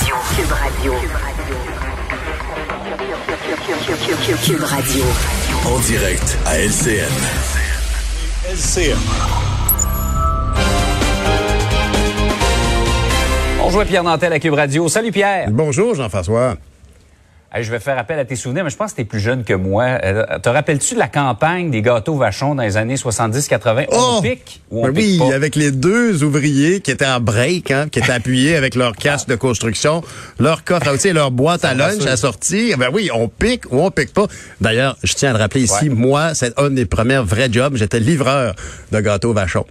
Radio. Cube Radio. Cube Radio. En direct à LCN. LCN. Bonjour Pierre Nantel à Cube Radio. Salut Pierre. Bonjour Jean-François. Je vais faire appel à tes souvenirs, mais je pense que tu es plus jeune que moi. Euh, te rappelles-tu de la campagne des gâteaux vachons dans les années 70-80? Oh! On pique ou on Ben pique oui, pas? avec les deux ouvriers qui étaient en break, hein, qui étaient appuyés avec leur casque de construction, leur coffre à outils et leur boîte à lunch à sortir. Ben oui, on pique ou on pique pas. D'ailleurs, je tiens à le rappeler ici, Ouais. moi, c'est un des premiers vrais jobs. J'étais livreur de gâteaux vachons.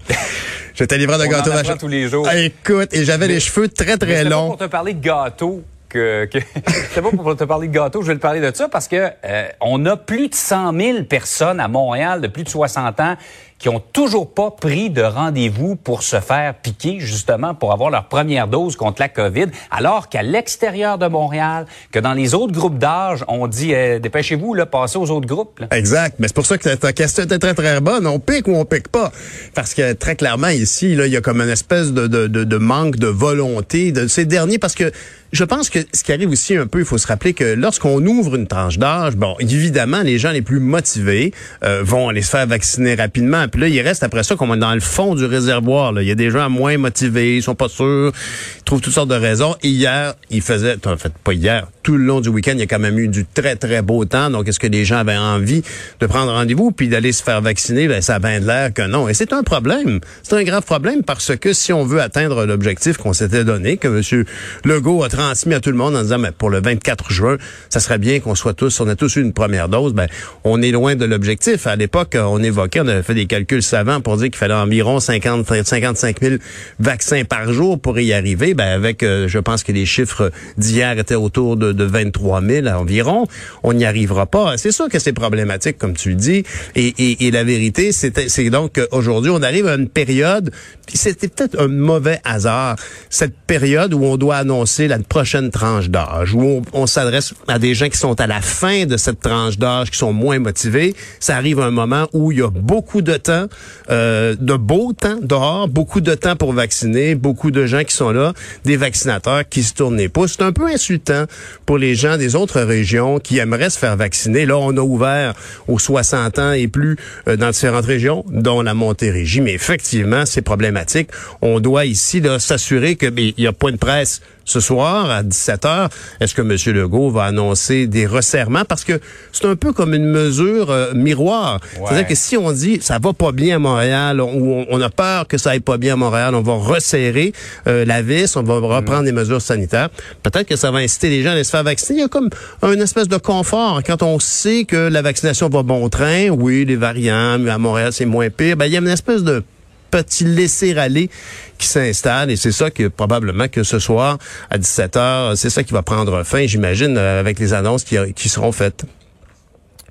J'étais livreur de On en gâteaux apprend vachons. tous les jours. Ah, écoute, et j'avais les cheveux très, Mais très pas longs. pour te parler de gâteaux que, que c'est pas pour te parler de gâteaux, je vais te parler de ça parce que euh, on a plus de 100 000 personnes à Montréal de plus de 60 ans qui ont toujours pas pris de rendez-vous pour se faire piquer justement pour avoir leur première dose contre la COVID, alors qu'à l'extérieur de Montréal, que dans les autres groupes d'âge, on dit euh, dépêchez-vous là, passez aux autres groupes. là. Exact. Mais c'est pour ça que ta question était très, très bonne. On pique ou on pique pas? Parce que très clairement, ici, là, il y a comme une espèce de, de, de, de manque de volonté de ces derniers parce que je pense que ce qui arrive aussi un peu, il faut se rappeler que lorsqu'on ouvre une tranche d'âge, bon, évidemment, les gens les plus motivés euh, vont aller se faire vacciner rapidement. Puis là, il reste après ça comme dans le fond du réservoir. Là. Il y a des gens moins motivés, ils sont pas sûrs, ils trouvent toutes sortes de raisons. Hier, il faisait, en fait, pas hier, tout le long du week-end, il y a quand même eu du très, très beau temps. Donc, est-ce que les gens avaient envie de prendre rendez-vous puis d'aller se faire vacciner? Ben, ça a de l'air que non. Et c'est un problème. C'est un grave problème parce que si on veut atteindre l'objectif qu'on s'était donné, que M. Legault a transmis à tout le monde en disant, mais pour le 24 juin, ça serait bien qu'on soit tous, on a tous eu une première dose, ben, on est loin de l'objectif. À l'époque, on évoquait, on avait fait des savants pour dire qu'il fallait environ 50, 55 000 vaccins par jour pour y arriver. Ben, avec, euh, je pense que les chiffres d'hier étaient autour de, de 23 000 environ. On n'y arrivera pas. C'est sûr que c'est problématique, comme tu le dis. Et, et, la vérité, c'est donc qu'aujourd'hui, on arrive à une période, c'était peut-être un mauvais hasard, cette période où on doit annoncer la prochaine tranche d'âge, où on, on s'adresse à des gens qui sont à la fin de cette tranche d'âge, qui sont moins motivés. Ça arrive à un moment où il y a beaucoup de temps, euh, de beau temps dehors, beaucoup de temps pour vacciner, beaucoup de gens qui sont là, des vaccinateurs qui se tournent les pouces. C'est un peu insultant pour les gens des autres régions qui aimeraient se faire vacciner. Là, on a ouvert aux 60 ans et plus euh, dans différentes régions, dont la Montérégie. Mais effectivement, c'est problématique. On doit ici là, s'assurer que il y a point de presse ce soir à 17h. Est-ce que M. Legault va annoncer des resserrements? Parce que c'est un peu comme une mesure euh, miroir. C'est-à-dire que si on dit ça va pas bien à Montréal, on- ou on, a peur que ça aille pas bien à Montréal, on va resserrer euh, la vis, on va reprendre des mesures sanitaires. Peut-être que ça va inciter les gens à aller se faire vacciner. Il y a comme un espèce de confort quand on sait que la vaccination va bon train. Oui, les variants, mais à Montréal c'est moins pire. Ben il y a une espèce de petit laisser-aller qui s'installe et c'est ça que probablement que ce soir à 17h, c'est ça qui va prendre fin, j'imagine, euh, avec les annonces qui, qui seront faites.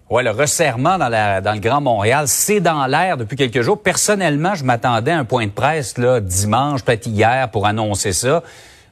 Ouais, le resserrement dans, la, dans le Grand Montréal, c'est dans l'air depuis quelques jours. Personnellement, je m'attendais à un point de presse là, dimanche, peut-être hier, pour annoncer ça.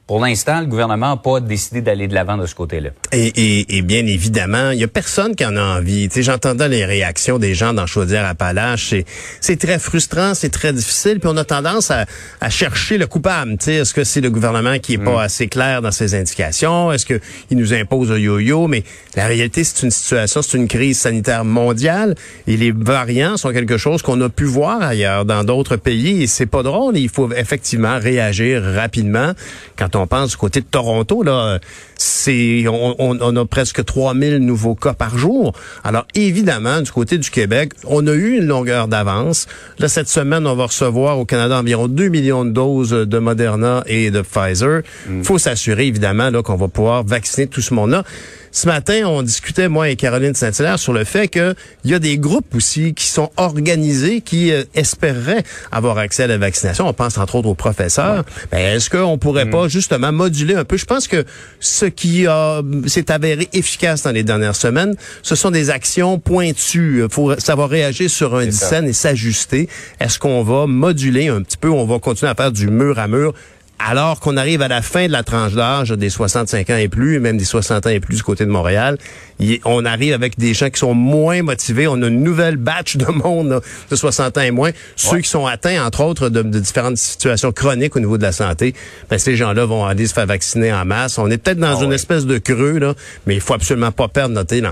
Pour l'instant, le gouvernement n'a pas décidé d'aller de l'avant de ce côté-là. Et, et, et bien évidemment, il y a personne qui en a envie. Tu sais, j'entendais les réactions des gens dans Chaudière-Appalaches. C'est, c'est très frustrant, c'est très difficile. Puis on a tendance à, à chercher le coupable. Tu sais, est-ce que c'est le gouvernement qui est pas assez clair dans ses indications? Est-ce que il nous impose un yo-yo? Mais la réalité, c'est une situation, c'est une crise sanitaire mondiale. Et les variants sont quelque chose qu'on a pu voir ailleurs dans d'autres pays. Et c'est pas drôle. Il faut effectivement réagir rapidement. Quand on pense du côté de Toronto, là, c'est on, on- on a presque 3000 nouveaux cas par jour. Alors évidemment, du côté du Québec, on a eu une longueur d'avance. Là, cette semaine, on va recevoir au Canada environ 2 millions de doses de Moderna et de Pfizer. faut s'assurer évidemment là qu'on va pouvoir vacciner tout ce monde-là. Ce matin, on discutait, moi et Caroline Saint-Hilaire, sur le fait qu'il y a des groupes aussi qui sont organisés, qui euh, espéreraient avoir accès à la vaccination. On pense entre autres aux professeurs. Ben, Est-ce qu'on pourrait pas justement moduler un peu? Je pense que ce qui a s'est avéré efficace dans les dernières semaines, ce sont des actions pointues. Il faut savoir réagir sur un scène et s'ajuster. Est-ce qu'on va moduler un petit peu? On va continuer à faire du mur à mur alors qu'on arrive à la fin de la tranche d'âge des 65 ans et plus, même des 60 ans et plus du côté de Montréal, on arrive avec des gens qui sont moins motivés. On a une nouvelle batch de monde de 60 ans et moins. Ceux qui sont atteints, entre autres, de, différentes situations chroniques au niveau de la santé, ben, ces gens-là vont aller se faire vacciner en masse. On est peut-être dans ah une espèce de creux, là, mais il faut absolument pas perdre notre élan.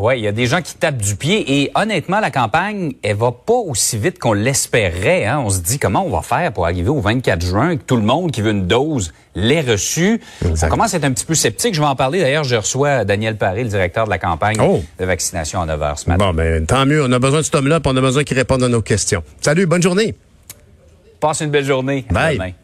Oui, il y a des gens qui tapent du pied et honnêtement, la campagne, elle va pas aussi vite qu'on l'espérait. Hein. On se dit comment on va faire pour arriver au 24 juin, que tout le monde qui veut une dose l'ait reçue. On commence à être un petit peu sceptique. Je vais en parler. D'ailleurs, je reçois Daniel Paré, le directeur de la campagne oh. de vaccination à 9 h ce matin. Bon, ben, tant mieux. On a besoin de cet homme-là, on a besoin qu'il réponde à nos questions. Salut, bonne journée. Passe une belle journée. Bye.